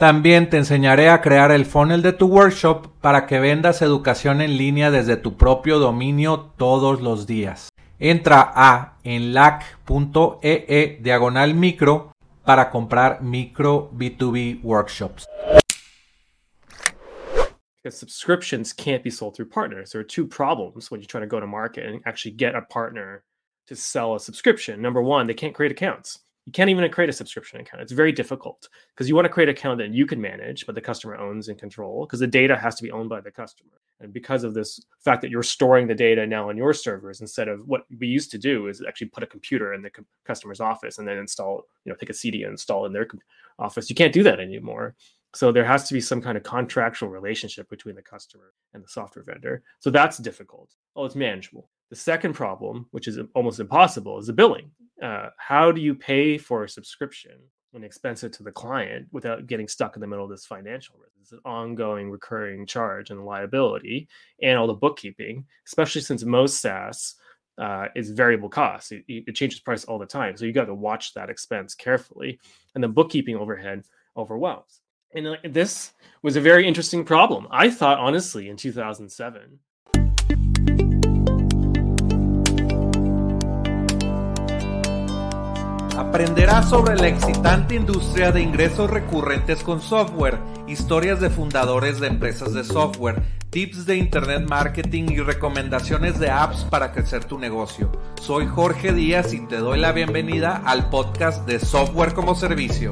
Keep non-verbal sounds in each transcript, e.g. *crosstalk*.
También te enseñaré a crear el funnel de tu workshop para que vendas educación en línea desde tu propio dominio todos los días. Entra a enlac.ee e diagonal micro para comprar micro B2B workshops. Because subscriptions can't be sold through partners. There are two problems when you try to go to market and actually get a partner to sell a subscription. Number one, they can't create accounts. You can't even create a subscription account. It's very difficult because you want to create an account that you can manage, but the customer owns and control because the data has to be owned by the customer. And because of this fact that you're storing the data now on your servers instead of what we used to do is actually put a computer in the customer's office and then install, you know, take a CD and install in their office. You can't do that anymore. So there has to be some kind of contractual relationship between the customer and the software vendor. So that's difficult. Oh, it's manageable. The second problem, which is almost impossible, is the billing. Uh, how do you pay for a subscription and expense it to the client without getting stuck in the middle of this financial risk? It's an ongoing recurring charge and liability and all the bookkeeping, especially since most SaaS uh, is variable cost. It, it, changes price all the time. So you got to watch that expense carefully. And the bookkeeping overhead overwhelms. And this was a very interesting problem. I thought, honestly, in 2007, Aprenderás sobre la excitante industria de ingresos recurrentes con software, historias de fundadores de empresas de software, tips de internet marketing y recomendaciones de apps para crecer tu negocio. Soy Jorge Díaz y te doy la bienvenida al podcast de Software como Servicio.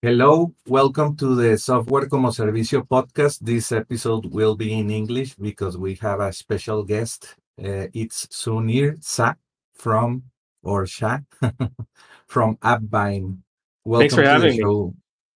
Hello, welcome to the Software como Servicio podcast. This episode will be in English because we have a special guest Uh, it's Sunir Sa from or Sha *laughs* from AppBind. Welcome Thanks for having me.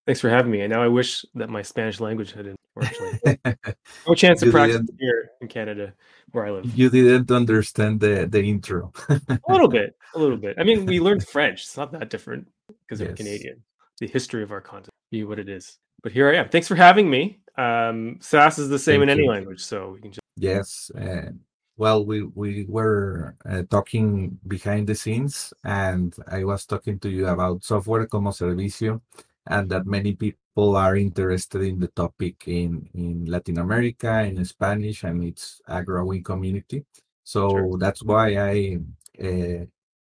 Thanks for having me. And now I wish that my Spanish language had unfortunately *laughs* no chance to practice here in Canada where I live. You didn't understand the the intro. a little bit, a little bit. I mean, we *laughs* learned French. It's not that different because yes. I'm Canadian. The history of our content be what it is. But here I am. Thanks for having me. Um, SaaS is the same Thank in any language, so we can just yes. Uh, well we we were uh, talking behind the scenes and i was talking to you about software como servicio and that many people are interested in the topic in in latin america in spanish and it's a growing community so sure. that's why i uh,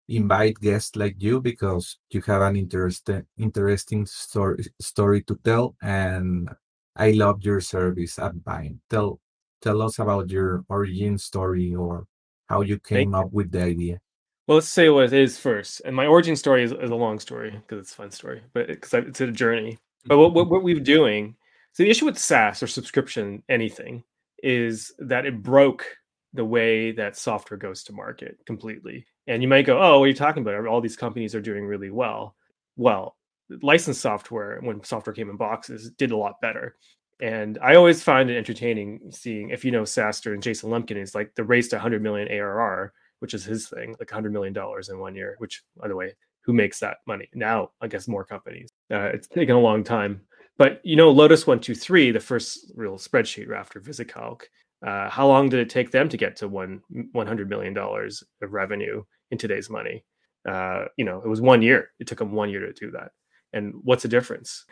invite guests like you because you have an interesting interesting story story to tell and i love your service AppBind tell tell us about your origin story or how you came up with the idea. Well, let's say what it is first. And my origin story is, is a long story because it's a fun story, but because it, it's a journey. But what, what, what we're doing, so the issue with SaaS or subscription, anything, is that it broke the way that software goes to market completely. And you might go, oh, what are you talking about? All these companies are doing really well. Well, licensed software, when software came in boxes, did a lot better. And I always find it entertaining seeing if you know SaaStr and Jason Lemkin is like the race to 100 million ARR, which is his thing, like 100 million dollars in one year. Which, by the way, who makes that money now? I guess more companies. Uh, it's taken a long time, but you know, Lotus One Two Three, the first real spreadsheet after VisiCalc. Uh, how long did it take them to get to one 100 million dollars of revenue in today's money? Uh, you know, it was one year. It took them one year to do that. And what's the difference?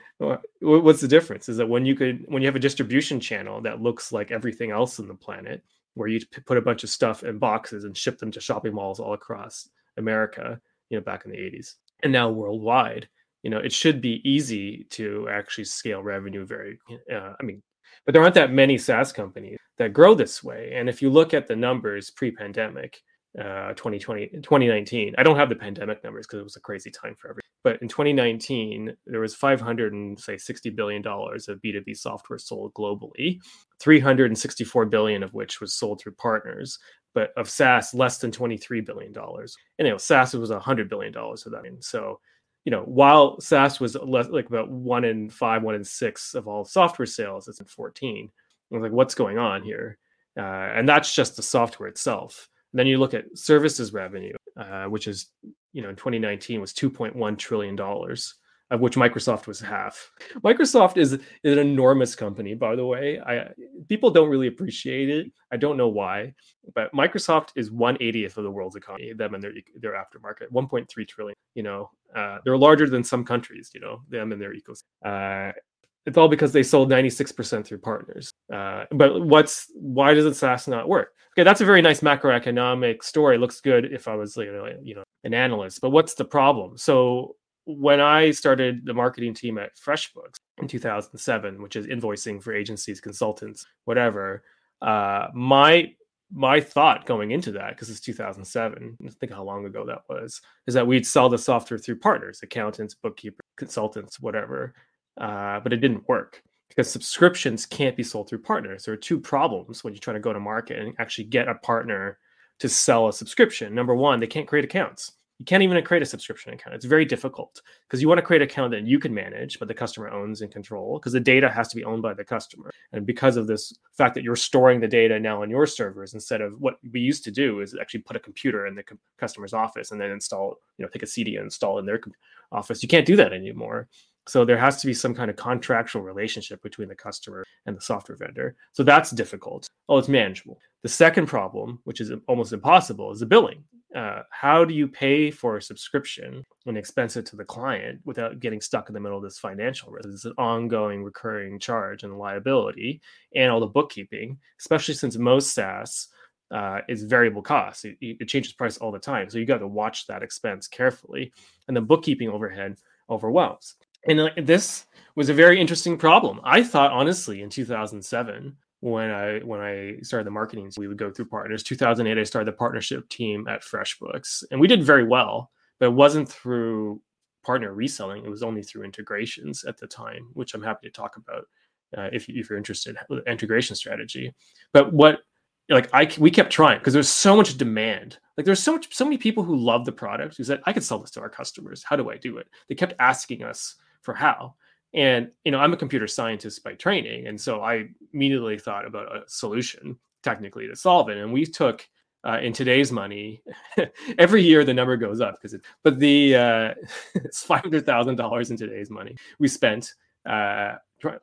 What's the difference is that when you could when you have a distribution channel that looks like everything else in the planet, where you put a bunch of stuff in boxes and ship them to shopping malls all across America, you know, back in the 80s, and now worldwide, you know, it should be easy to actually scale revenue very. Uh, I mean, but there aren't that many SaaS companies that grow this way. And if you look at the numbers pre-pandemic, uh, 2020 2019 i don't have the pandemic numbers because it was a crazy time for everyone but in 2019 there was 500 and say 60 billion dollars of b2b software sold globally 364 billion of which was sold through partners but of SaaS, less than $23 billion. And you know, SaaS was $100 billion of that. So, you know, while SaaS was less, like about one in five, one in six of all software sales, it's in 14. I was like, what's going on here? Uh, and that's just the software itself. And then you look at services revenue, uh, which is, you know, in 2019 was 2.1 trillion dollars of which Microsoft was half. Microsoft is, is an enormous company, by the way. I people don't really appreciate it. I don't know why, but Microsoft is one eightieth of the world's economy. Them and their their aftermarket, 1.3 trillion. You know, uh, they're larger than some countries. You know, them and their ecosystem. Uh, it's all because they sold 96% through partners. Uh, but what's why does SaaS not work? Okay, that's a very nice macroeconomic story. Looks good if I was you know, you know an analyst. But what's the problem? So when I started the marketing team at FreshBooks in 2007, which is invoicing for agencies, consultants, whatever, uh, my my thought going into that, because it's 2007, think how long ago that was, is that we'd sell the software through partners, accountants, bookkeepers, consultants, whatever. Uh, but it didn't work because subscriptions can't be sold through partners. There are two problems when you try to go to market and actually get a partner to sell a subscription. Number one, they can't create accounts you can't even create a subscription account. It's very difficult because you want to create an account that you can manage, but the customer owns and control because the data has to be owned by the customer. And because of this fact that you're storing the data now on your servers instead of what we used to do is actually put a computer in the customer's office and then install, you know, take a CD and install in their office. You can't do that anymore. So there has to be some kind of contractual relationship between the customer and the software vendor. So that's difficult. Oh, it's manageable. The second problem, which is almost impossible, is the billing. Uh, how do you pay for a subscription and expense it to the client without getting stuck in the middle of this financial risk? It's an ongoing recurring charge and liability and all the bookkeeping, especially since most SaaS uh, is variable cost. It, it changes price all the time. So you got to watch that expense carefully. And the bookkeeping overhead overwhelms and uh, this was a very interesting problem. I thought honestly in 2007 when I when I started the marketing, we would go through partners. 2008, I started the partnership team at FreshBooks, and we did very well, but it wasn't through partner reselling. It was only through integrations at the time, which I'm happy to talk about uh, if if you're interested integration strategy. But what like I we kept trying because there's so much demand. Like there's so much so many people who love the product who said I could sell this to our customers. How do I do it? They kept asking us for how. And you know, I'm a computer scientist by training, and so I immediately thought about a solution technically to solve it. And we took uh, in today's money, *laughs* every year the number goes up because it. But the uh, *laughs* it's five hundred thousand dollars in today's money we spent uh,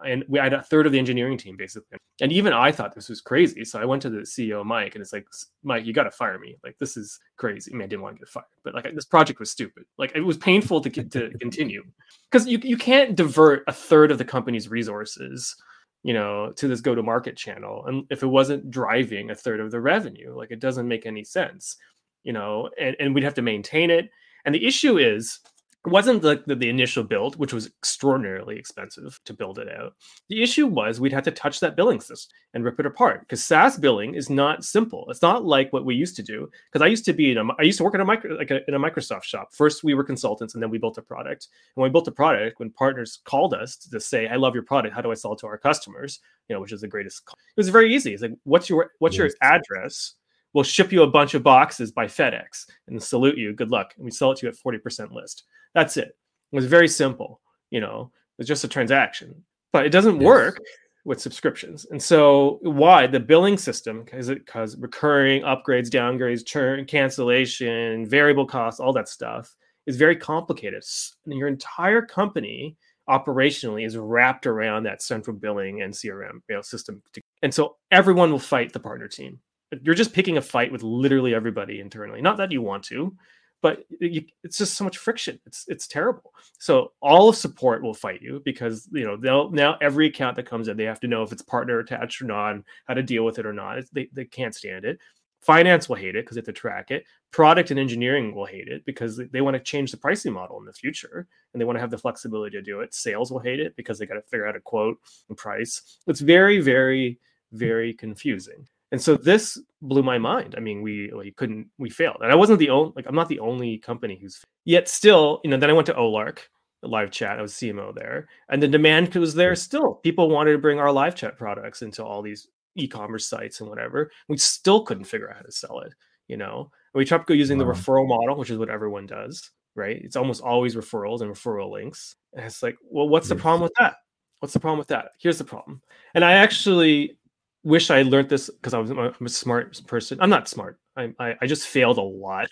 and we had a third of the engineering team basically. And even I thought this was crazy. So I went to the CEO, Mike, and it's like, Mike, you got to fire me. Like, this is crazy. I mean, I didn't want to get fired, but like this project was stupid. Like, it was painful to get, to continue because you you can't divert a third of the company's resources, you know, to this go to market channel, and if it wasn't driving a third of the revenue, like it doesn't make any sense, you know. And and we'd have to maintain it. And the issue is it wasn't the, the, the, initial build, which was extraordinarily expensive to build it out. The issue was we'd have to touch that billing system and rip it apart because SaaS billing is not simple. It's not like what we used to do. Because I used to be in a, I used to work in a micro, like a, in a Microsoft shop. First, we were consultants, and then we built a product. And when we built a product, when partners called us to say, "I love your product. How do I sell it to our customers?" You know, which is the greatest. It was very easy. It's like, "What's your what's yes. your address?" We'll ship you a bunch of boxes by FedEx and salute you. Good luck. And we sell it to you at 40% list. That's it. It was very simple. You know, it's just a transaction, but it doesn't yes. work with subscriptions. And so why the billing system is it because recurring upgrades, downgrades, churn, cancellation, variable costs, all that stuff is very complicated. And your entire company operationally is wrapped around that central billing and CRM you know, system. And so everyone will fight the partner team. You're just picking a fight with literally everybody internally. Not that you want to, but you, it's just so much friction. It's it's terrible. So all of support will fight you because you know they'll now every account that comes in they have to know if it's partner attached or not, how to deal with it or not. It's, they they can't stand it. Finance will hate it because they have to track it. Product and engineering will hate it because they want to change the pricing model in the future and they want to have the flexibility to do it. Sales will hate it because they got to figure out a quote and price. It's very very very confusing and so this blew my mind i mean we we couldn't we failed and i wasn't the only like i'm not the only company who's yet still you know then i went to olark live chat i was cmo there and the demand was there still people wanted to bring our live chat products into all these e-commerce sites and whatever. We still couldn't figure out how to sell it. You know, and we tried to go using wow. the referral model, which is what everyone does, right? It's almost always referrals and referral links. And it's like, well, what's yes. the problem with that? What's the problem with that? Here's the problem. And I actually wish I learned this because I was I'm a smart person. I'm not smart. I I, I just failed a lot.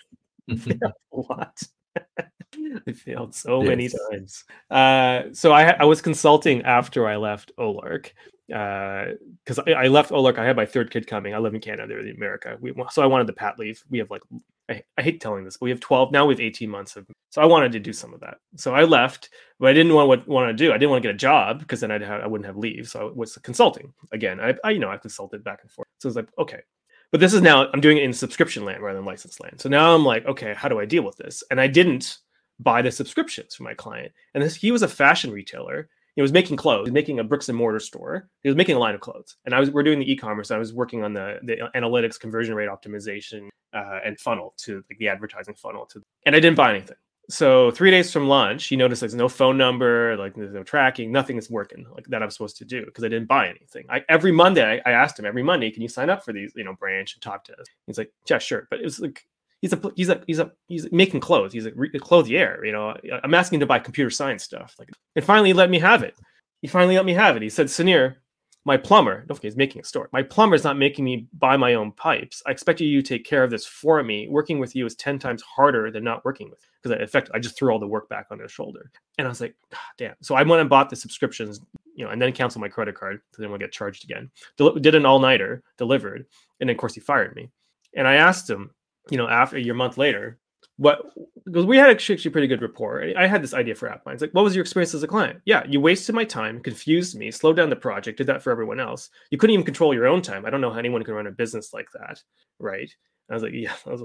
*laughs* failed a lot. *laughs* I failed so yes. many times. Uh, so I I was consulting after I left Olark, because uh, I, I, left Olark. I had my third kid coming. I live in Canada, they're in America. We, so I wanted the pat leave. We have like, I, I, hate telling this, but we have 12, now we have 18 months of, so I wanted to do some of that. So I left, but I didn't want what want to do. I didn't want to get a job because then I'd have, I wouldn't have leave. So I was consulting again. I, I, you know, I consulted back and forth. So I was like, okay, but this is now, I'm doing it in subscription land rather than license land. So now I'm like, okay, how do I deal with this? And I didn't buy the subscriptions for my client. And this, he was a fashion retailer he was making clothes, he was making a bricks and mortar store. He was making a line of clothes, and I was we're doing the e-commerce. I was working on the the analytics, conversion rate optimization, uh, and funnel to like the advertising funnel to, and I didn't buy anything. So three days from launch, he noticed there's no phone number, like there's no tracking, nothing is working like that I'm supposed to do because I didn't buy anything. I, every Monday, I, I, asked him every Monday, can you sign up for these, you know, branch and talk to us? He's like, yeah, sure, but it was like he's a he's a he's a he's making clothes. He's a, a clothier. You know, I'm asking to buy computer science stuff. Like, and finally, he let me have it. He finally let me have it. He said, Sunir, my plumber, don't forget he's making a store. My plumber is not making me buy my own pipes. I expect you to take care of this for me. Working with you is 10 times harder than not working with because in effect I just threw all the work back on their shoulder. And I was like, God damn. So I went and bought the subscriptions, you know, and then canceled my credit card didn't want to get charged again. Del- did an all-nighter, delivered, and then of course he fired me. And I asked him, you know, after a year month later, what because we had actually pretty good rapport. I had this idea for AppBind. It's like, what was your experience as a client? Yeah, you wasted my time, confused me, slowed down the project, did that for everyone else. You couldn't even control your own time. I don't know how anyone can run a business like that, right? And I was like, yeah. *laughs* I was,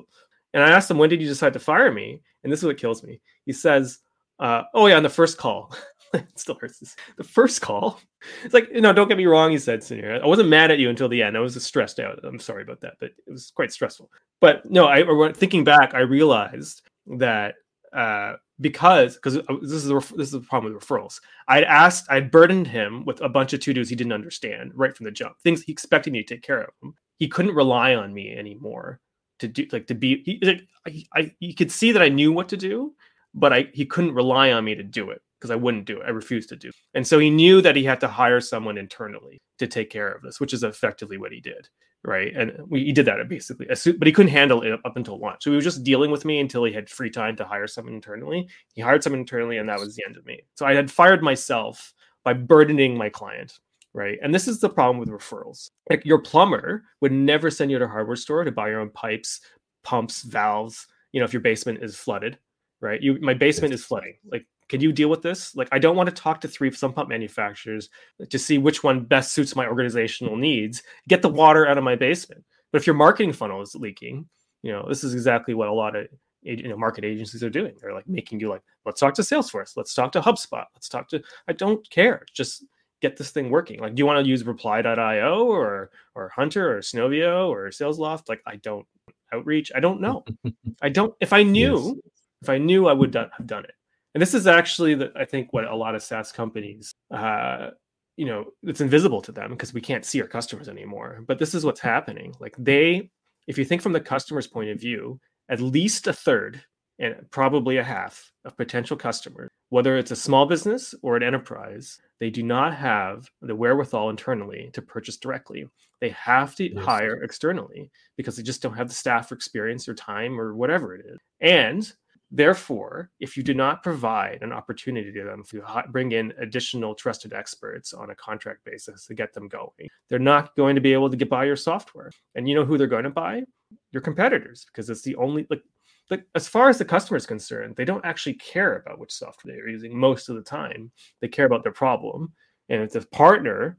and I asked him, when did you decide to fire me? And this is what kills me. He says, uh, oh yeah, on the first call. *laughs* it still hurts. The first call. It's like, no, don't get me wrong, he said, Sunir. I wasn't mad at you until the end. I was just stressed out. I'm sorry about that, but it was quite stressful. But no, I thinking back, I realized that uh, because because uh, this is the this is the problem with referrals. I'd asked, I'd burdened him with a bunch of to dos he didn't understand right from the jump, things he expected me to take care of him. He couldn't rely on me anymore to do like to be. He, I, I you could see that I knew what to do, but I he couldn't rely on me to do it because I wouldn't do it. I refused to do. It. And so he knew that he had to hire someone internally to take care of this, which is effectively what he did. Right. And we, he did that basically, but he couldn't handle it up until launch. So he was just dealing with me until he had free time to hire someone internally. He hired someone internally, and that was the end of me. So I had fired myself by burdening my client. Right. And this is the problem with referrals. Like your plumber would never send you to a hardware store to buy your own pipes, pumps, valves, you know, if your basement is flooded right? You, my basement is flooding. Like can you deal with this? Like, I don't want to talk to three sump pump manufacturers to see which one best suits my organizational needs. Get the water out of my basement. But if your marketing funnel is leaking, you know, this is exactly what a lot of you know market agencies are doing. They're like making you like, let's talk to Salesforce, let's talk to HubSpot, let's talk to. I don't care. Just get this thing working. Like, do you want to use Reply.io or or Hunter or Snov.io or SalesLoft? Like, I don't outreach. I don't know. *laughs* I don't. If I knew, yes. if I knew, I would have done it and this is actually the, i think what a lot of saas companies uh, you know it's invisible to them because we can't see our customers anymore. But this is what's happening. Like they if you think from the customer's point of view at least a third and probably a half of potential customers whether it's a small business or an enterprise they do not have the wherewithal internally to purchase directly. They have to yes. hire externally because they just don't have the staff or experience or time or whatever it is. And Therefore, if you do not provide an opportunity to them to bring in additional trusted experts on a contract basis to get them going, they're not going to be able to get buy your software. And you know who they're going to buy? Your competitors, because it's the only like like as far as the customer is concerned, they don't actually care about which software they're using most of the time. They care about their problem. And if the partner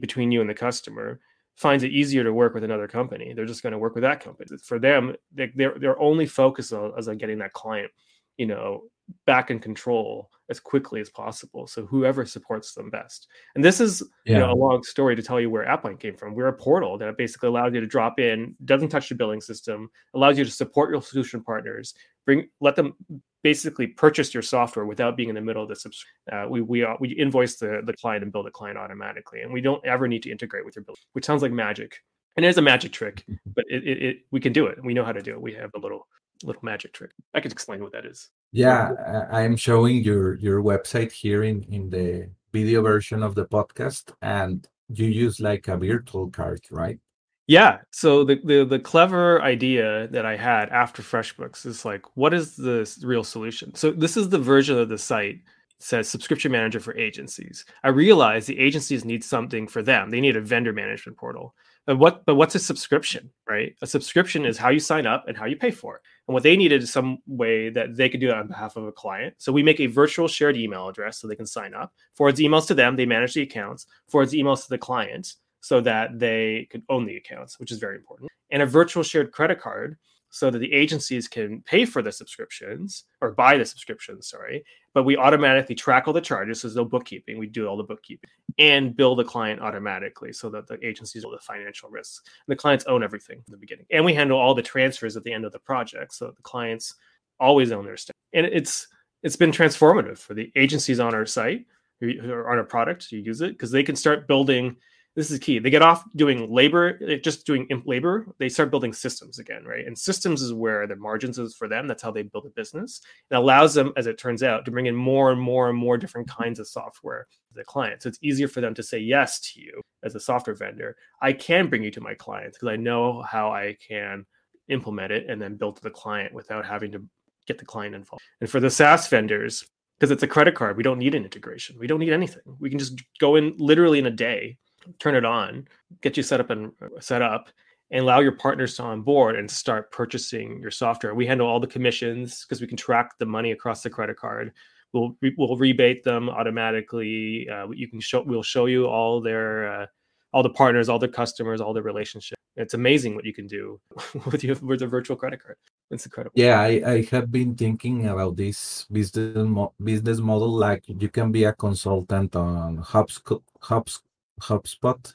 between you and the customer finds it easier to work with another company, they're just going to work with that company. For them, they, their their only focus is on getting that client you know, back in control as quickly as possible. So whoever supports them best. And this is yeah. you know, a long story to tell you where AppBind came from. We're a portal that basically allows you to drop in, doesn't touch the billing system, allows you to support your solution partners, bring let them basically purchase your software without being in the middle of the subs- uh, we we uh, we invoice the the client and build a client automatically, and we don't ever need to integrate with your bill, which sounds like magic. And it is a magic trick, *laughs* but it, it, it we can do it. We know how to do it. We have a little little magic trick. I could explain what that is. Yeah, I am showing your your website here in in the video version of the podcast, and you use like a virtual card, right? Yeah. So the, the the clever idea that I had after FreshBooks is like, what is the real solution? So this is the version of the site says subscription manager for agencies. I realize the agencies need something for them. They need a vendor management portal. But what but what's a subscription, right? A subscription is how you sign up and how you pay for it. And what they needed is some way that they could do that on behalf of a client. So we make a virtual shared email address so they can sign up, forwards emails to them, they manage the accounts, forwards emails to the client so that they could own the accounts, which is very important. And a virtual shared credit card so that the agencies can pay for the subscriptions or buy the subscriptions, sorry. But we automatically track all the charges. So there's no bookkeeping. We do all the bookkeeping and bill the client automatically so that the agencies know the financial risks. And the clients own everything in the beginning. And we handle all the transfers at the end of the project. So the clients always own their stuff. And it's it's been transformative for the agencies on our site or on our product to use it because they can start building this is key. They get off doing labor, eh, just doing labor. They start building systems again, right? And systems is where the margins is for them. That's how they build a business. It allows them, as it turns out, to bring in more and more and more different kinds of software to the client. So it's easier for them to say yes to you as a software vendor. I can bring you to my clients because I know how I can implement it and then build to the client without having to get the client involved. And for the SaaS vendors, because it's a credit card, we don't need an integration. We don't need anything. We can just go in literally in a day turn it on, get you set up and uh, set up, and allow your partners to onboard and start purchasing your software. We handle all the commissions because we can track the money across the credit card. We'll we'll rebate them automatically. Uh, you can show we'll show you all their uh, all the partners, all the customers, all the relationships. It's amazing what you can do *laughs* with your with a virtual credit card. It's incredible. Yeah, I, I have been thinking about this business mo- business model. Like you can be a consultant on Hubs Hubs HubSpot,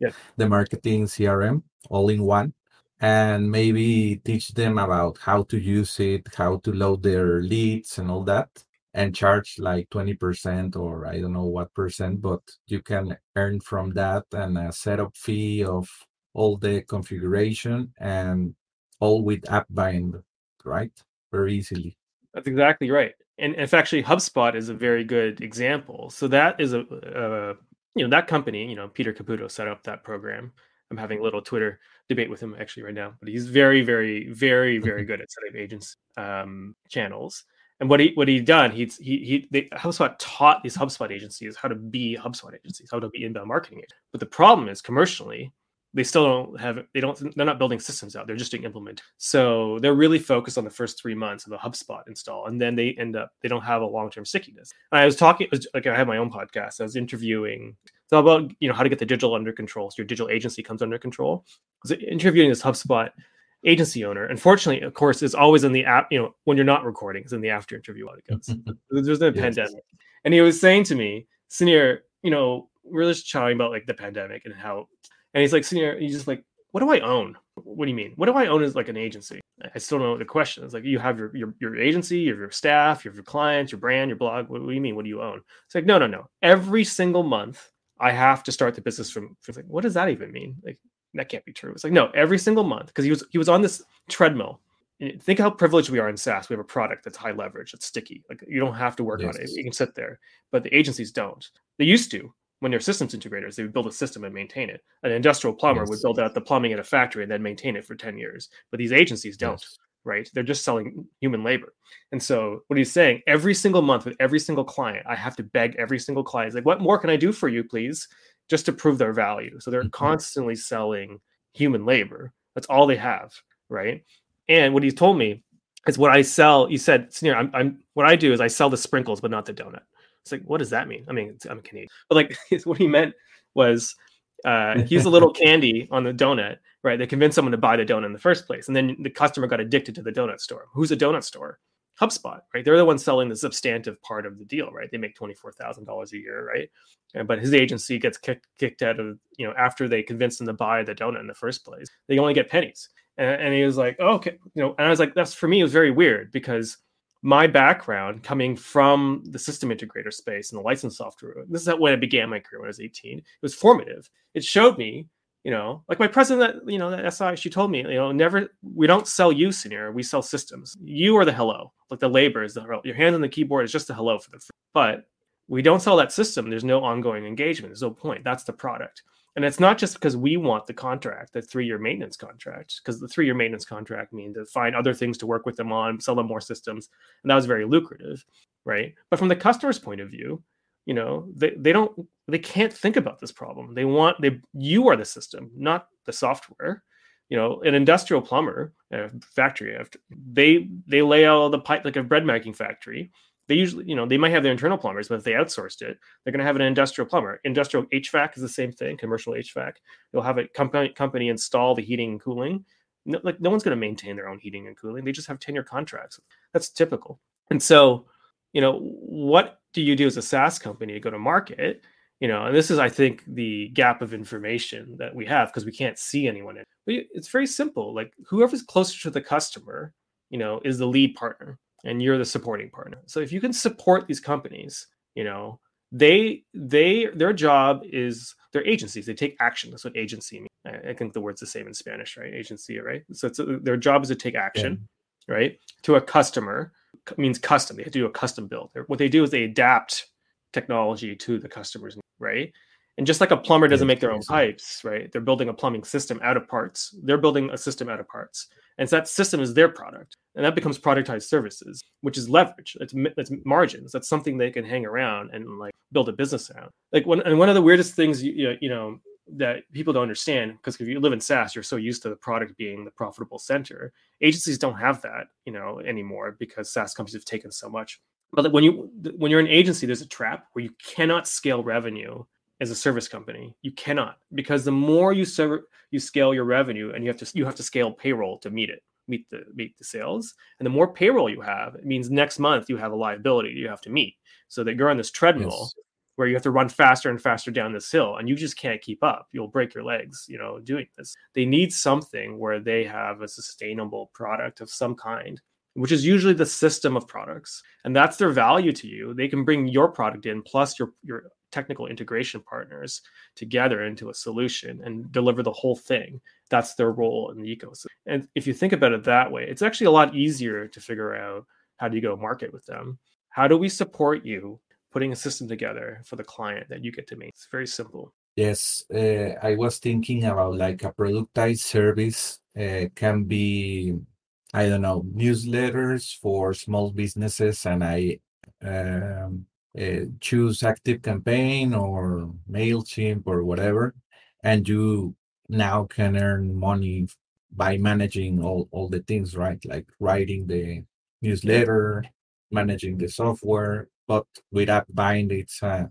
yeah. *laughs* the marketing CRM, all in one, and maybe teach them about how to use it, how to load their leads, and all that, and charge like 20% or I don't know what percent, but you can earn from that and a setup fee of all the configuration and all with AppBind, right? Very easily. That's exactly right. And if actually HubSpot is a very good example. So that is a, a you know that company you know peter caputo set up that program i'm having a little twitter debate with him actually right now but he's very very very very mm-hmm. good at setting up agents um, channels and what he what he done he's he he they, HubSpot taught these HubSpot agencies how to be HubSpot agencies, how to be inbound marketing agents. But the problem is commercially, they still don't have they don't they're not building systems out they're just doing implement. So they're really focused on the first three months of a hubspot install and then they end up they don't have a long-term stickiness. And i was talking was, like i had my own podcast i was interviewing it's all about you know how to get the digital under control so your digital agency comes under control. I was interviewing this hubspot agency owner. Unfortunately of course is always in the app you know when you're not recording it's in the after interview goes. *laughs* there's no yes. pandemic. And he was saying to me Sunir, you know we're just chatting about like the pandemic and how and he's like, Sunir, he's just like, what do I own? What do you mean? What do I own as like an agency? I still don't know the question. It's like you have your your, your agency, you have your staff, you have your clients, your brand, your blog. What, what do you mean? What do you own? It's like, no, no, no. Every single month, I have to start the business from, from like, what does that even mean? Like that can't be true. It's like, no, every single month, because he was he was on this treadmill. Think how privileged we are in SaaS. We have a product that's high leverage, that's sticky. Like you don't have to work yes. on it. You can sit there. But the agencies don't. They used to when they're systems integrators, they would build a system and maintain it. An industrial plumber yes. would build out the plumbing at a factory and then maintain it for 10 years. But these agencies don't, yes. right? They're just selling human labor. And so what he's saying, every single month with every single client, I have to beg every single client, like, what more can I do for you, please? Just to prove their value. So they're mm-hmm. constantly selling human labor. That's all they have, right? And what he told me is what I sell. He said, Sunir, I'm, I'm what I do is I sell the sprinkles, but not the donut. It's like, what does that mean? I mean, I'm Canadian, but like, *laughs* what he meant was uh, he used a little *laughs* candy on the donut, right? They convinced someone to buy the donut in the first place, and then the customer got addicted to the donut store. Who's a donut store? HubSpot, right? They're the ones selling the substantive part of the deal, right? They make twenty four thousand dollars a year, right? but his agency gets kicked, kicked out of you know after they convince them to buy the donut in the first place. They only get pennies, and, and he was like, oh, okay, you know, and I was like, that's for me, it was very weird because my background coming from the system integrator space and the license software, this is when I began my career when I was 18. It was formative. It showed me, you know, like my president, you know, that SI, she told me, you know, never, we don't sell you scenario, we sell systems. You are the hello, like the labor is the hello. Your hand on the keyboard is just the hello for the, but we don't sell that system. There's no ongoing engagement. There's no point. That's the product. And it's not just because we want the contract, the three year maintenance contract, because the three year maintenance contract means to find other things to work with them on, sell them more systems. And that was very lucrative, right? But from the customer's point of view, you know, they, they don't, they can't think about this problem. They want, they, you are the system, not the software. You know, an industrial plumber, a factory, they, they lay out the pipe like a bread making factory they usually, you know, they might have their internal plumbers, but if they outsourced it, they're going to have an industrial plumber. Industrial HVAC is the same thing, commercial HVAC. They'll have a company company install the heating and cooling. No, like no one's going to maintain their own heating and cooling. They just have 10 year contracts. That's typical. And so, you know, what do you do as a SaaS company to go to market? You know, and this is, I think, the gap of information that we have because we can't see anyone. In. But it's very simple. Like whoever's closer to the customer, you know, is the lead partner and you're the supporting partner. So if you can support these companies, you know, they they their job is their agencies. They take action. That's what agency means. I think the word's the same in Spanish, right? Agency, right? So it's a, their job is to take action, yeah. right? To a customer means custom. They have to do a custom build. What they do is they adapt technology to the customers, right? And just like a plumber doesn't make their own pipes, right? They're building a plumbing system out of parts. They're building a system out of parts. And so that system is their product. And that becomes productized services, which is leverage. That's, it's margins. That's something they can hang around and like build a business around. Like one, and one of the weirdest things, you, you know, that people don't understand because if you live in SaaS, you're so used to the product being the profitable center. Agencies don't have that, you know, anymore because SaaS companies have taken so much. But when you when you're an agency, there's a trap where you cannot scale revenue as a service company. You cannot because the more you serve, you scale your revenue, and you have to you have to scale payroll to meet it, meet the meet the sales. And the more payroll you have, it means next month you have a liability you have to meet. So that you're on this treadmill yes. where you have to run faster and faster down this hill, and you just can't keep up. You'll break your legs, you know, doing this. They need something where they have a sustainable product of some kind which is usually the system of products and that's their value to you they can bring your product in plus your your technical integration partners together into a solution and deliver the whole thing. That's their role in the ecosystem. And if you think about it that way, it's actually a lot easier to figure out how do you go market with them? How do we support you putting a system together for the client that you get to make? It's very simple. Yes, uh, I was thinking about like a productized service uh, can be, I don't know, newsletters for small businesses, and I um, uh, choose Active Campaign or MailChimp or whatever, and you now can earn money by managing all, all the things, right? Like writing the newsletter, managing the software, but with AppBind, it's uh,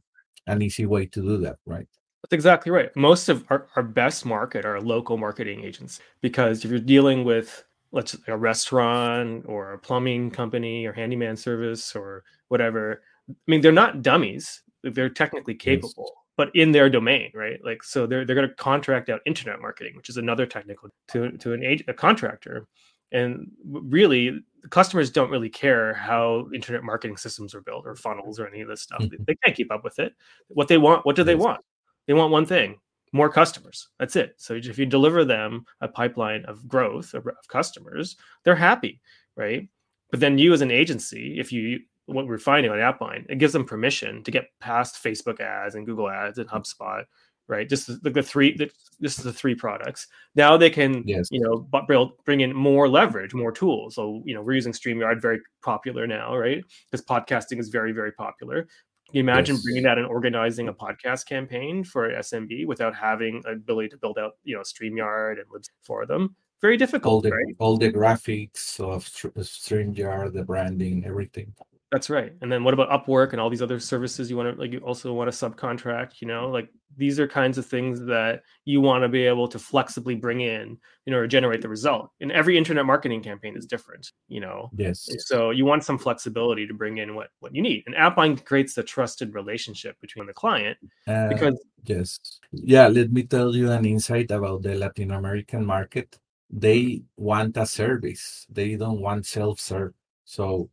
an easy way to do that, right? That's exactly right. Most of our, our best market are local marketing agents because if you're dealing with let's a restaurant or a plumbing company or handyman service or whatever I mean, they're not dummies. They're technically capable, yes. but in their domain, right? Like, so they're they're going to contract out internet marketing, which is another technical to to an age, a contractor. And really, customers don't really care how internet marketing systems are built or funnels or any of this stuff. Mm-hmm. They can't keep up with it. What they want, what do they want? They want one thing: more customers. That's it. So if you deliver them a pipeline of growth of, of customers, they're happy, right? But then you as an agency, if you what we're finding on AppBind, it gives them permission to get past Facebook ads and Google ads and mm-hmm. HubSpot, right? Just the, the three, the, this is the three products. Now they can, yes. you know, build, bring in more leverage, more tools. So, you know, we're using StreamYard very popular now, right? Because podcasting is very, very popular. Can you imagine yes. bringing that and organizing a mm-hmm. podcast campaign for SMB without having ability to build out, you know, StreamYard and libs for them? Very difficult, all the, right? All the graphics of StreamYard, the branding, everything That's right. And then what about Upwork and all these other services you want to like you also want to subcontract, you know? Like these are kinds of things that you want to be able to flexibly bring in in order to generate the result. And every internet marketing campaign is different, you know. Yes. So you want some flexibility to bring in what what you need. And AppBind creates the trusted relationship between the client uh, because yes. Yeah, let me tell you an insight about the Latin American market. They want a service. They don't want self-serve. So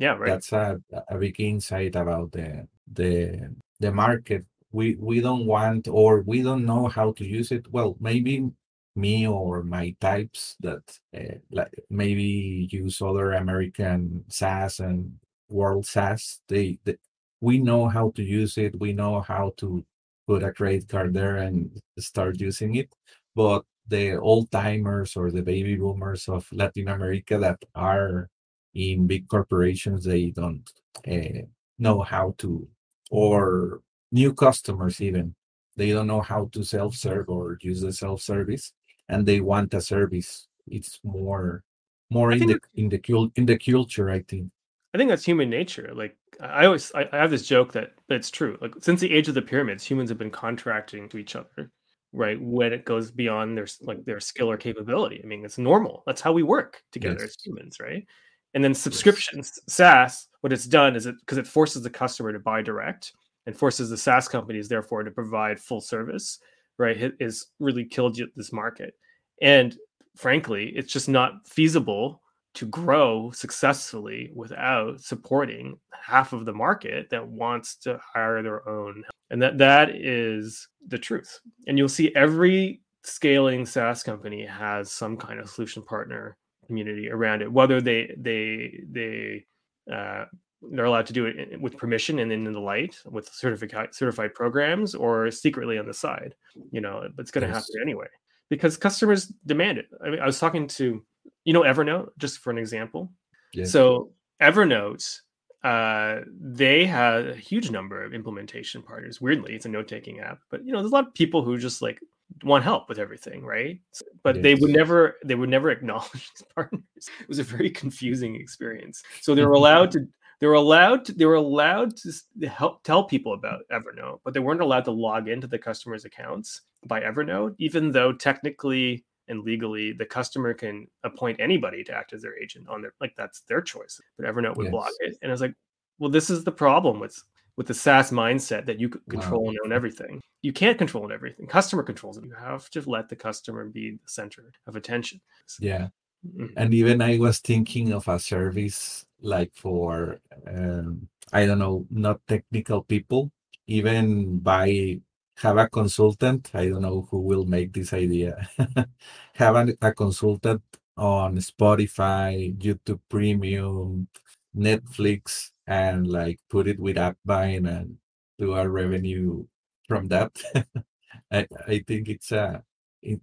yeah, right. That's a, a big insight about the the the market. We we don't want or we don't know how to use it. Well, maybe me or my types that uh, like maybe use other American SaaS and world SaaS. They, they we know how to use it. We know how to put a credit card there and start using it. But the old timers or the baby boomers of Latin America that are in big corporations they don't uh, know how to or new customers even they don't know how to self-serve or use the self-service and they want a service. It's more more in the in the in the culture i think. I think that's human nature. Like i always i, I have this joke that it's true. Like since the age of the pyramids humans have been contracting to each other right when it goes beyond their like their skill or capability. I mean it's normal. That's how we work together yes. as humans right and then subscriptions. SaaS, what it's done is it because it forces the customer to buy direct and forces the SaaS companies, therefore, to provide full service, right? Is really killed this market. And frankly, it's just not feasible to grow successfully without supporting half of the market that wants to hire their own. And that that is the truth. And you'll see every scaling SaaS company has some kind of solution partner community around it, whether they they they uh, they're allowed to do it with permission and in the light with certified certified programs or secretly on the side. You know, but it's going to yes. happen anyway because customers demand it. I mean, I was talking to you know Evernote just for an example. Yes. So Evernote uh, they had a huge number of implementation partners. Weirdly, it's a note taking app, but you know, there's a lot of people who just like want help with everything, right? But yes. they would never they would never *laughs* acknowledge these partners. It was a very confusing experience. So they were mm-hmm. allowed to they were allowed to they were allowed to help tell people about Evernote, but they weren't allowed to log into the customer's accounts by Evernote, even though technically and legally the customer can appoint anybody to act as their agent on their like that's their choice. But Evernote would yes. block it. And I was like, well, this is the problem with with the SaaS mindset that you control wow. and own everything. You can't control and everything. Customer controls it. You have to let the customer be the center of attention. Yeah. Mm-hmm. And even I was thinking of a service like for um, I don't know, not technical people, even by have a consultant. I don't know who will make this idea. *laughs* have a, a consultant on Spotify, YouTube Premium, Netflix, and like put it with AppBind and do our revenue from that. *laughs* I, I think it's a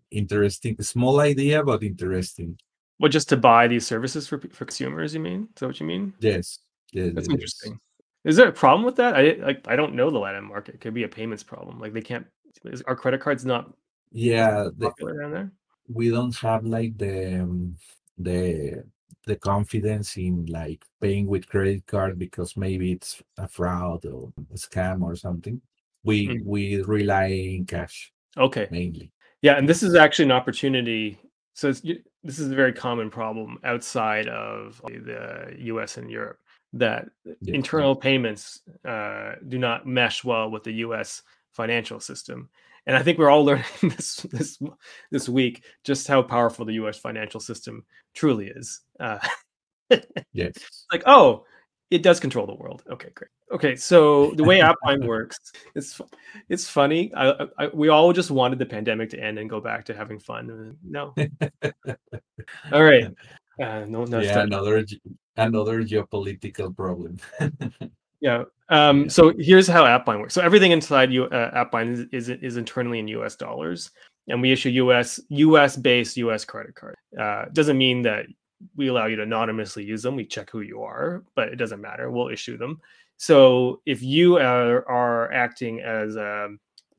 interesting, small idea, but interesting. Well, just to buy these services for for consumers, you mean? Is that what you mean? Yes. yes That's interesting. Is there a problem with that? I like I don't know the Latin market. It could be a payments problem. Like they can't. Is, are credit cards not? Yeah, popular the, down there. We don't have like the um, the the confidence in like paying with credit card because maybe it's a fraud or a scam or something. We mm. we rely in cash. Okay. Mainly. Yeah, and this is actually an opportunity. So this is a very common problem outside of the U.S. and Europe that yeah. internal payments uh, do not mesh well with the U.S. financial system. And I think we're all *laughs* learning this this this week just how powerful the U.S. financial system truly is. Uh, *laughs* yes. Like, oh, it does control the world. Okay, great. Okay, so the way AppBind *laughs* works, it's it's funny. I, I, we all just wanted the pandemic to end and go back to having fun. No. all right. Uh, no, no. Yeah, another another geopolitical problem. Yeah. Um, so here's how AppBind works. So everything inside you uh, AppBind is, is, is internally in U.S. dollars, and we issue U.S. U.S. based U.S. credit card. Uh, doesn't mean that we allow you to anonymously use them. We check who you are, but it doesn't matter. We'll issue them. So if you are, are acting as a,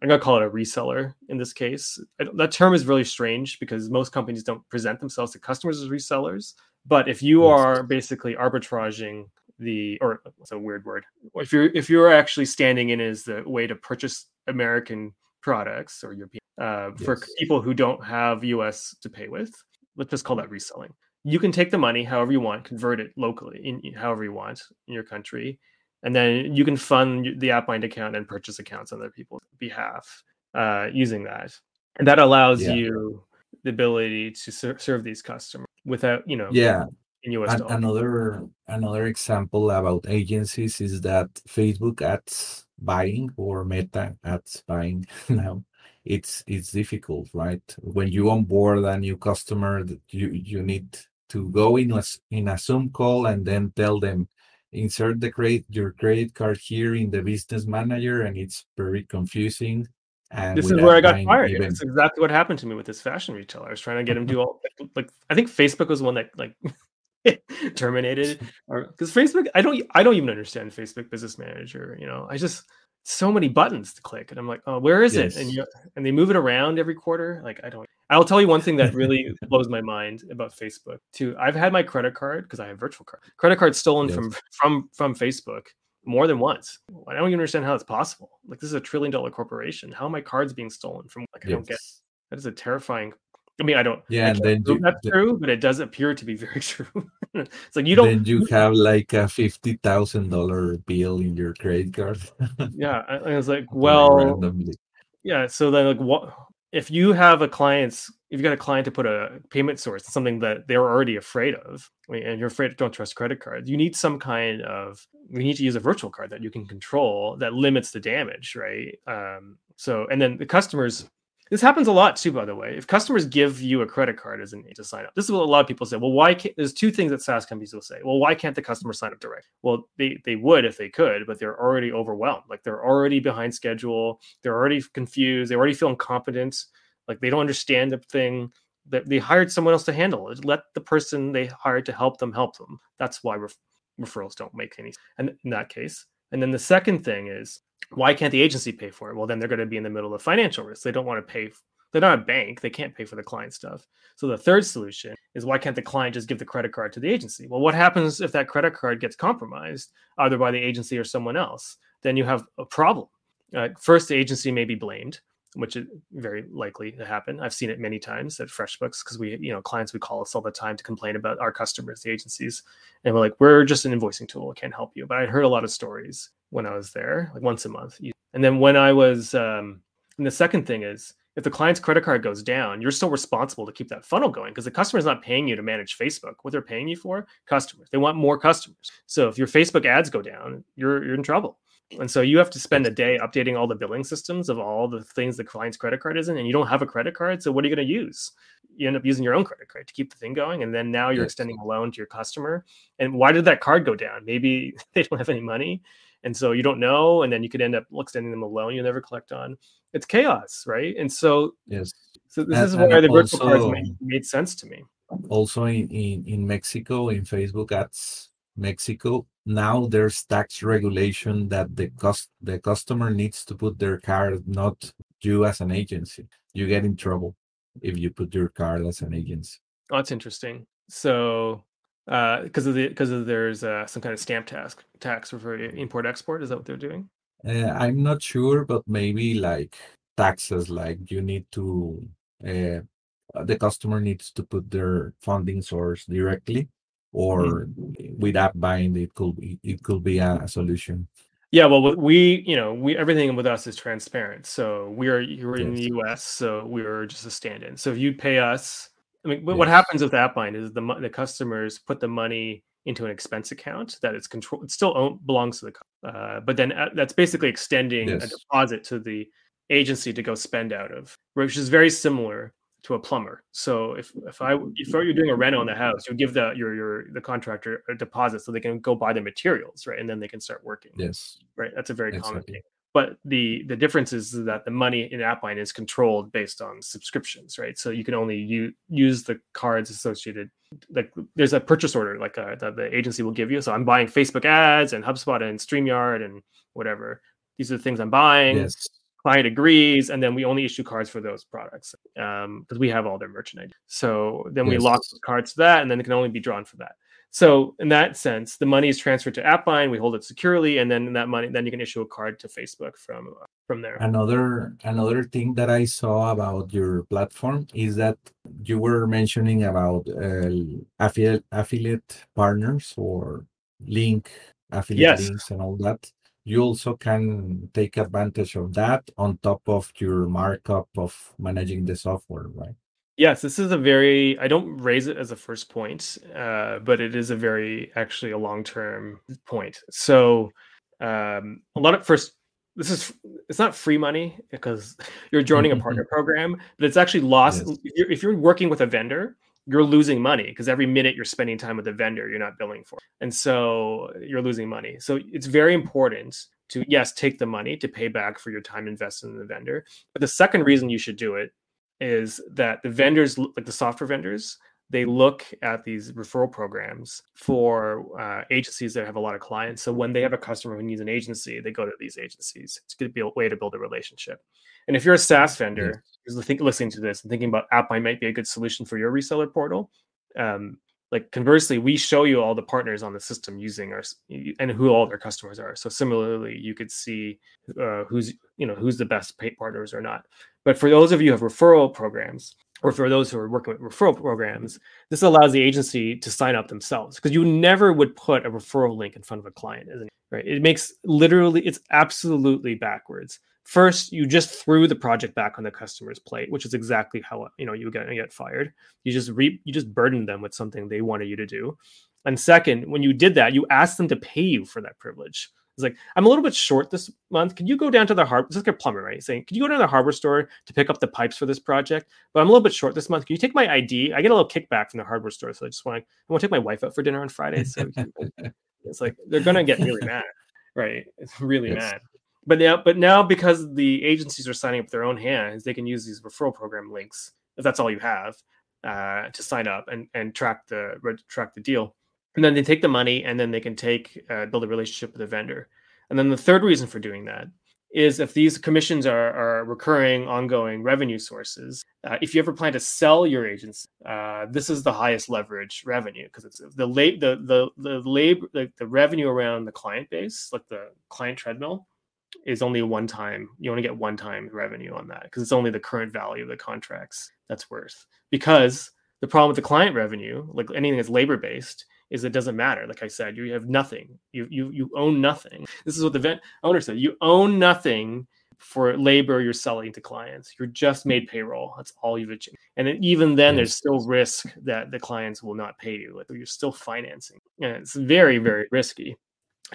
I'm gonna call it a reseller in this case. That term is really strange because most companies don't present themselves to customers as resellers. But if you are basically arbitraging the or it's a weird word. If you're if you're actually standing in as the way to purchase American products or European uh, yes. for people who don't have US to pay with, let's just call that reselling. You can take the money however you want, convert it locally in however you want in your country, and then you can fund the AppBind account and purchase accounts on other people's behalf uh, using that, and that allows yeah. you the ability to ser- serve these customers without you know yeah in US An- another another example about agencies is that Facebook ads buying or Meta ads buying *laughs* now it's it's difficult right when you onboard a new customer you you need to go in a, in a zoom call and then tell them insert the credit your credit card here in the business manager and it's very confusing and this is where I got fired. Even... It's exactly what happened to me with this fashion retailer. I was trying to get him to do all like I think Facebook was one that like *laughs* *laughs* terminated or because Facebook I don't I don't even understand Facebook Business Manager. You know, I just so many buttons to click, and I'm like, oh, where is yes. it? And you and they move it around every quarter. Like I don't. I'll tell you one thing that really *laughs* blows my mind about Facebook too. I've had my credit card because I have virtual card credit card stolen yes. from from from Facebook more than once. I don't even understand how it's possible. Like this is a trillion dollar corporation. How are my cards being stolen from? Like I yes. don't get. That is a terrifying. I mean, I don't. Yeah, I and then you, that's the, true, but it does appear to be *laughs* very true. it's like you don't. Then you have like a fifty thousand dollar bill in your credit card. *laughs* yeah, I, I was like, well, randomly. yeah. So then, like, what if you have a client's if you got a client to put a payment source, something that they're already afraid of, and you're afraid don't trust credit cards, you need some kind of you need to use a virtual card that you can control that limits the damage, right? Um, so and then the customers this happens a lot too, by the way. If customers give you a credit card as an to sign up, this is what a lot of people say. Well, why can't there's two things that SaaS companies will say. Well, why can't the customer sign up direct? Well, they they would if they could, but they're already overwhelmed. Like they're already behind schedule, they're already confused, they already feel incompetent, like they don't understand the thing. That they hired someone else to handle it. Let the person they hired to help them help them. That's why ref- referrals don't make any and in that case. And then the second thing is why can't the agency pay for it? Well, then they're going to be in the middle of financial risk. They don't want to pay. They're not a bank. They can't pay for the client stuff. So the third solution is why can't the client just give the credit card to the agency? Well, what happens if that credit card gets compromised either by the agency or someone else? Then you have a problem. Uh, first, the agency may be blamed, which is very likely to happen. I've seen it many times at FreshBooks because we, you know, clients would call us all the time to complain about our customers, the agencies, and we're like, we're just an invoicing tool, can't help you. But I heard a lot of stories when I was there, like once a month. And then when I was, um, and the second thing is, if the client's credit card goes down, you're still responsible to keep that funnel going because the customer is not paying you to manage Facebook. What they're paying you for, customers. They want more customers. So if your Facebook ads go down, you're you're in trouble. And so you have to spend a day updating all the billing systems of all the things the client's credit card isn't, and you don't have a credit card. So what are you going to use? You end up using your own credit card to keep the thing going, and then now you're yes. extending a loan to your customer. And why did that card go down? Maybe *laughs* they don't have any money and so you don't know and then you could end up extending them a loan you never collect on. It's chaos right? And so yes. so this and, is why the virtual cards made, made sense to me. also in, in in mexico in facebook ads mexico now there's tax regulation that the cost the customer needs to put their card not you as an agency. You get in trouble if you put your card as an agency. Oh that's interesting. So because uh, of the because of there's uh, some kind of stamp tax tax for import export. Is that what they're doing? Uh, I'm not sure, but maybe like taxes, like you need to uh, the customer needs to put their funding source directly, or mm-hmm. with AppBind, it could be it could be a, a, solution. Yeah, well, we you know we everything with us is transparent. So we are you're in the U.S., so we are just a stand-in. So if you pay us I mean, yes. what happens with that AppBind is the the customers put the money into an expense account that it's control. It still own, belongs to the, uh, but then uh, that's basically extending yes. a deposit to the agency to go spend out of, which is very similar to a plumber. So if if I if you're doing a reno in the house, you give the your your the contractor a deposit so they can go buy the materials, right, and then they can start working. Yes, right. That's a very exactly. common thing but the the difference is that the money in AppBind is controlled based on subscriptions right? So you can only u- use the cards associated like there's a purchase order like uh, that the agency will give you. So i'm buying facebook ads and hubspot and streamyard and whatever. These are the things i'm buying. Yes. client agrees and then we only issue cards for those products because um, we have all their merchandise. So then yes. we lock the cards to that and then it can only be drawn for that So in that sense, the money is transferred to AppBind. We hold it securely, and then that money, then you can issue a card to Facebook from from there. Another another thing that I saw about your platform is that you were mentioning about uh, affiliate affiliate partners or link affiliate yes. links and all that. You also can take advantage of that on top of your markup of managing the software, right? Yes, this is a very, I don't raise it as a first point, uh, but it is a very, actually, a long term point. So, um, a lot of first, this is, it's not free money because *laughs* you're joining a partner program, but it's actually lost. Yes. If, you're, if you're working with a vendor, you're losing money because every minute you're spending time with a vendor, you're not billing for. And so you're losing money. So it's very important to, yes, take the money to pay back for your time invested in the vendor. But the second reason you should do it is that the vendors, like the software vendors, they look at these referral programs for uh, agencies that have a lot of clients. So when they have a customer who needs an agency, they go to these agencies. It's going to be a way to build a relationship. And if you're a SaaS vendor who's think, listening to this and thinking about AppBind might be a good solution for your reseller portal, um, like conversely, we show you all the partners on the system using our and who all their customers are. So similarly, you could see uh, who's you know who's the best paid partners or not. But for those of you who have referral programs, or for those who are working with referral programs, this allows the agency to sign up themselves because you never would put a referral link in front of a client, isn't it? Right? It makes literally, it's absolutely backwards. First, you just threw the project back on the customer's plate, which is exactly how you know you get, get fired. You just re, you just burdened them with something they wanted you to do. And second, when you did that, you asked them to pay you for that privilege. It's like, I'm a little bit short this month. Can you go down to the harbor? It's like a plumber, right? Saying, can you go down to the hardware store to pick up the pipes for this project? But I'm a little bit short this month. Can you take my ID? I get a little kickback from the hardware store. So I just want to, I want to take my wife out for dinner on Friday. So *laughs* it's like, they're going to get really mad, right? It's really yes. mad. But now, but now because the agencies are signing up their own hands, they can use these referral program links if that's all you have uh, to sign up and, and track the track the deal and then they take the money and then they can take uh, build a relationship with the vendor. And then the third reason for doing that is if these commissions are, are recurring ongoing revenue sources uh, if you ever plan to sell your agency uh, this is the highest leverage revenue because it's the late the the the labor the, the revenue around the client base like the client treadmill is only one time you only get one time revenue on that because it's only the current value of the contracts that's worth. Because the problem with the client revenue like anything that's labor based is it doesn't matter. Like I said, you have nothing. You you you own nothing. This is what the vet owner said. You own nothing for labor you're selling to clients. You're just made payroll. That's all you've achieved. And even then, there's still risk that the clients will not pay you. Like you're still financing. And it's very very risky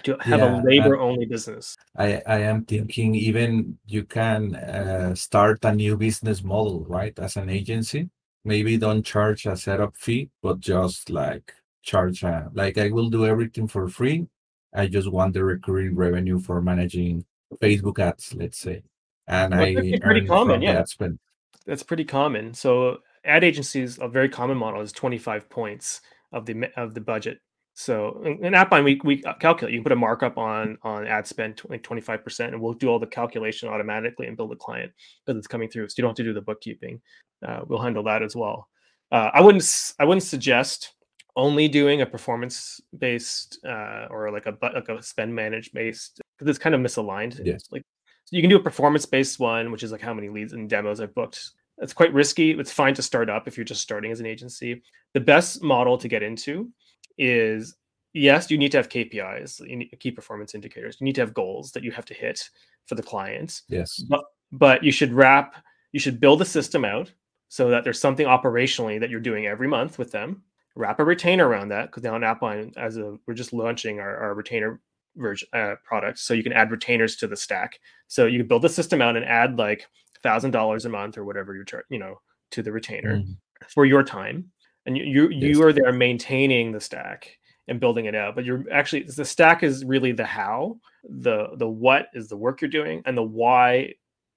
to have yeah, a labor only business. I, I am thinking even you can uh, start a new business model, right? As an agency, maybe don't charge a setup fee, but just like charge uh, like i will do everything for free i just want the recurring revenue for managing facebook ads let's say and well, i pretty common yeah spend. that's pretty common so ad agencies a very common model is 25 points of the of the budget so in, in AppBind, we, we calculate. You can put a markup on on ad spend like twenty five percent, and we'll do all the calculation automatically and build a client because it's coming through. So you don't have to do the bookkeeping. Uh, we'll handle that as well. Uh, I wouldn't I wouldn't suggest only doing a performance based uh, or like a like a spend managed based because it's kind of misaligned. Yes. Like so you can do a performance based one, which is like how many leads and demos I've booked. It's quite risky. It's fine to start up if you're just starting as an agency. The best model to get into is yes, you need to have KPIs, you need key performance indicators. You need to have goals that you have to hit for the clients. Yes. But but you should wrap, you should build a system out so that there's something operationally that you're doing every month with them wrap a retainer around that because now in AppBind, as a we're just launching our, our retainer version uh, product, so you can add retainers to the stack. So you can build the system out and add like thousand dollars a month or whatever you're you know to the retainer mm. for your time, and you you, yes. you are there maintaining the stack and building it out. But you're actually the stack is really the how, the the what is the work you're doing, and the why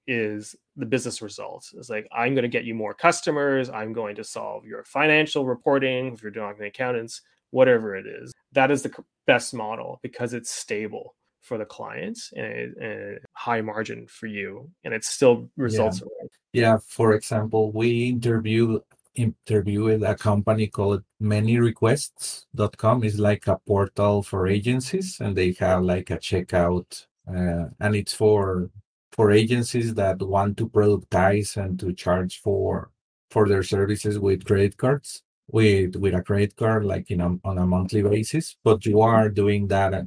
is the business results. It's like I'm going to get you more customers. I'm going to solve your financial reporting if you're doing accountants, whatever it is. That is the best model because it's stable for the clients and, and high margin for you, and it still results. Yeah. yeah. For example, we interview interviewed a company called manyrequests.com. It's like a portal for agencies, and they have like a checkout, uh, and it's for for agencies that want to productize and to charge for for their services with credit cards with with a credit card like in a, on a monthly basis. But you are doing that uh,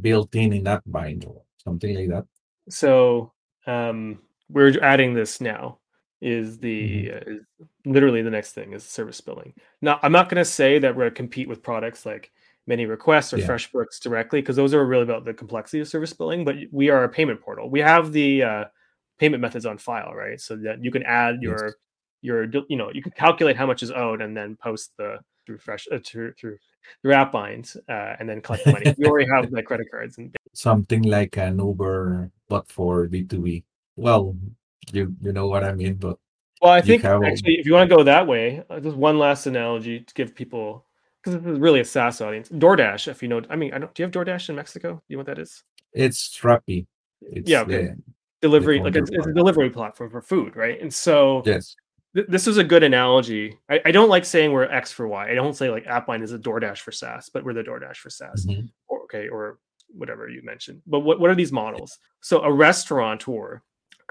built in in AppBind or something like that? So um we're adding this now is the mm-hmm. uh, is literally the next thing is service billing. Now i'm not going to say that we're going to compete with products like ManyRequests or yeah. freshbooks directly because those are really about the complexity of service billing but we are a payment portal we have the uh, payment methods on file right so that you can add your yes your you know you can calculate how much is owed and then post the through fresh uh, through through through AppBind uh, and then collect the money. you already have the credit cards and *laughs* something like an Uber but for B two B. Well, you you know what I mean, but well, I think actually, if you want to go that way, uh, just one last analogy to give people because is really a SaaS audience. DoorDash, if you know, I mean, I don't. Do you have DoorDash in Mexico? Do you know what that is? It's Rappi. It's yeah, okay. The, delivery, the like it's, it's, a delivery platform for food, right? And so yes, this is a good analogy. I, I, don't like saying we're X for Y. I don't say like AppBind is a DoorDash for SaaS, but we're the DoorDash for SaaS. Mm-hmm. Or, okay, or whatever you mentioned. But what, what are these models? So a restaurateur,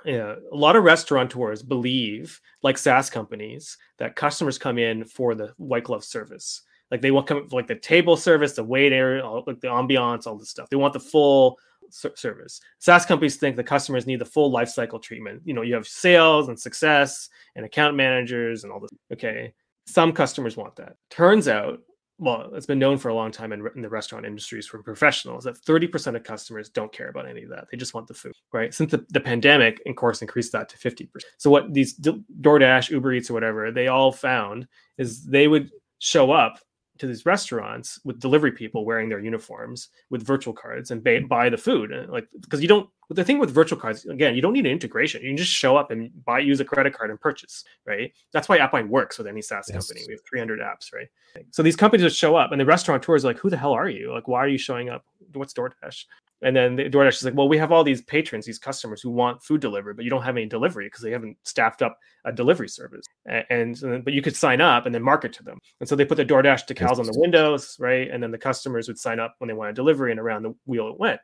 yeah, a lot of restaurateurs believe, like SaaS companies, that customers come in for the white glove service. Like they want come like the table service, the wait area, all, like the ambiance, all this stuff. They want the full service. SaaS companies think the customers need the full life cycle treatment. You know, you have sales and success and account managers and all this. Okay. Some customers want that. Turns out, well, it's been known for a long time in, in the restaurant industries from professionals that 30% of customers don't care about any of that. They just want the food, right? Since the, the pandemic, of course, increased that to 50%. So, what these DoorDash, Uber Eats, or whatever, they all found is they would show up to these restaurants with delivery people wearing their uniforms with virtual cards and buy, buy the food uh, like because you don't the thing with virtual cards again you don't need an integration. You can just show up and buy use a credit card and purchase right? That's why AppBind works with any saas yes. company. We have 300 apps right? So these companies just show up and the restaurateurs are like who the hell are you? Like why are you showing up? What's doordash and then the DoorDash is like, well, we have all these patrons, these customers who want food delivered, but you don't have any delivery because they haven't staffed up a delivery service. And, and, but you could sign up and then market to them. And so they put the DoorDash decals on the windows, right? And then the customers would sign up when they want a delivery, and around the wheel it went.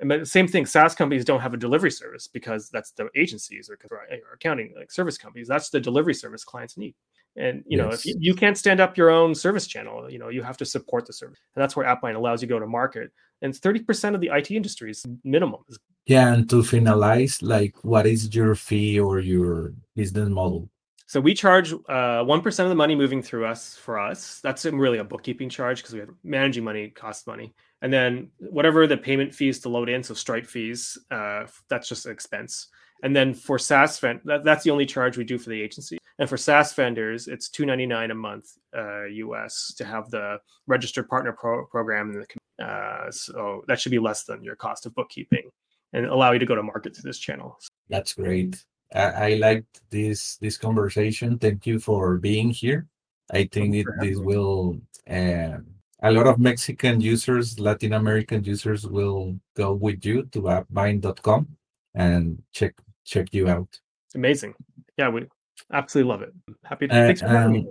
And but the same thing, SaaS companies don't have a delivery service because that's the agencies or, or accounting like service companies. That's the delivery service clients need. And you know, if you, you, can't stand up your own service channel, you know, you have to support the service. And that's where AppBind allows you to go to market. And 30% of the IT industry is minimum. Yeah, and to finalize, like what is your fee or your business model? So we charge uh, 1% of the money moving through us for us. That's really a bookkeeping charge because we have managing money costs money. And then whatever the payment fees to load in, so Stripe fees, uh, that's just an expense. And then for SaaS, that, that's the only charge we do for the agency. And for SaaS vendors, it's two ninety nine a month uh, US to have the registered partner pro- program. Uh, so that should be less than your cost of bookkeeping and allow you to go to market through this channel. That's great. I, I liked this this conversation. Thank you for being here. I think it, this will uh, a lot of Mexican users, Latin American users will go with you to appbind.com and check check you out. Amazing. Yeah, we absolutely love it. Happy to. Uh, um,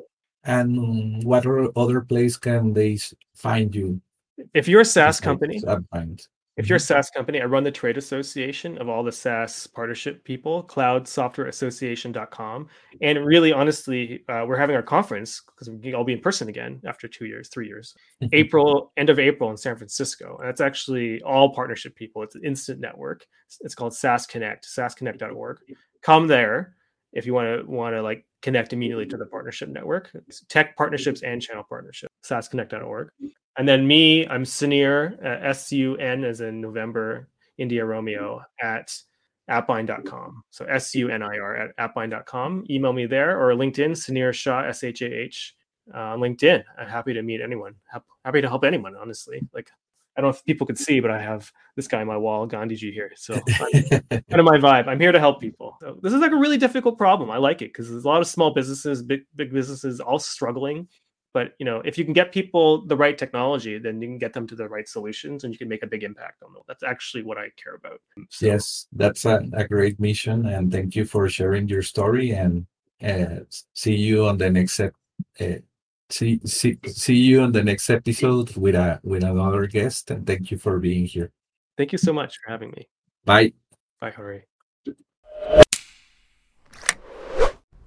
and what other place can they find you? If you're a SaaS company, if you're a mm-hmm. SaaS company, I run the trade association of all the SaaS partnership people, cloudsoftwareassociation.com. And really, honestly, uh, we're having our conference because I'll be in person again after two years, three years, April, end of April in San Francisco. And that's actually all partnership people. It's an instant network. It's called SaaS Connect, saasconnect.org. Come there if you want to want to like connect immediately to the partnership network. It's tech partnerships and channel partnership, saasconnect.org. And then me, I'm Sunir, uh, S U N as in November, India Romeo at appbind.com. So S U N I R at appbind.com. Email me there or LinkedIn, Sunir Shah, S H A H. Uh, LinkedIn. I'm happy to meet anyone. Happy to help anyone, honestly. Like I don't know if people could see, but I have this guy on my wall, Gandhiji here. So *laughs* kind of my vibe. I'm here to help people. So this is like a really difficult problem. I like it because there's a lot of small businesses, big big businesses, all struggling. But you know, if you can get people the right technology, then you can get them to the right solutions, and you can make a big impact on them. That's actually what I care about. So, yes, that's a, a great mission, and thank you for sharing your story. And Uh, see you on the next uh, see, see see you on the next episode with a with another guest and thank you for being here. Thank you so much for having me. Bye. Bye, Jorge.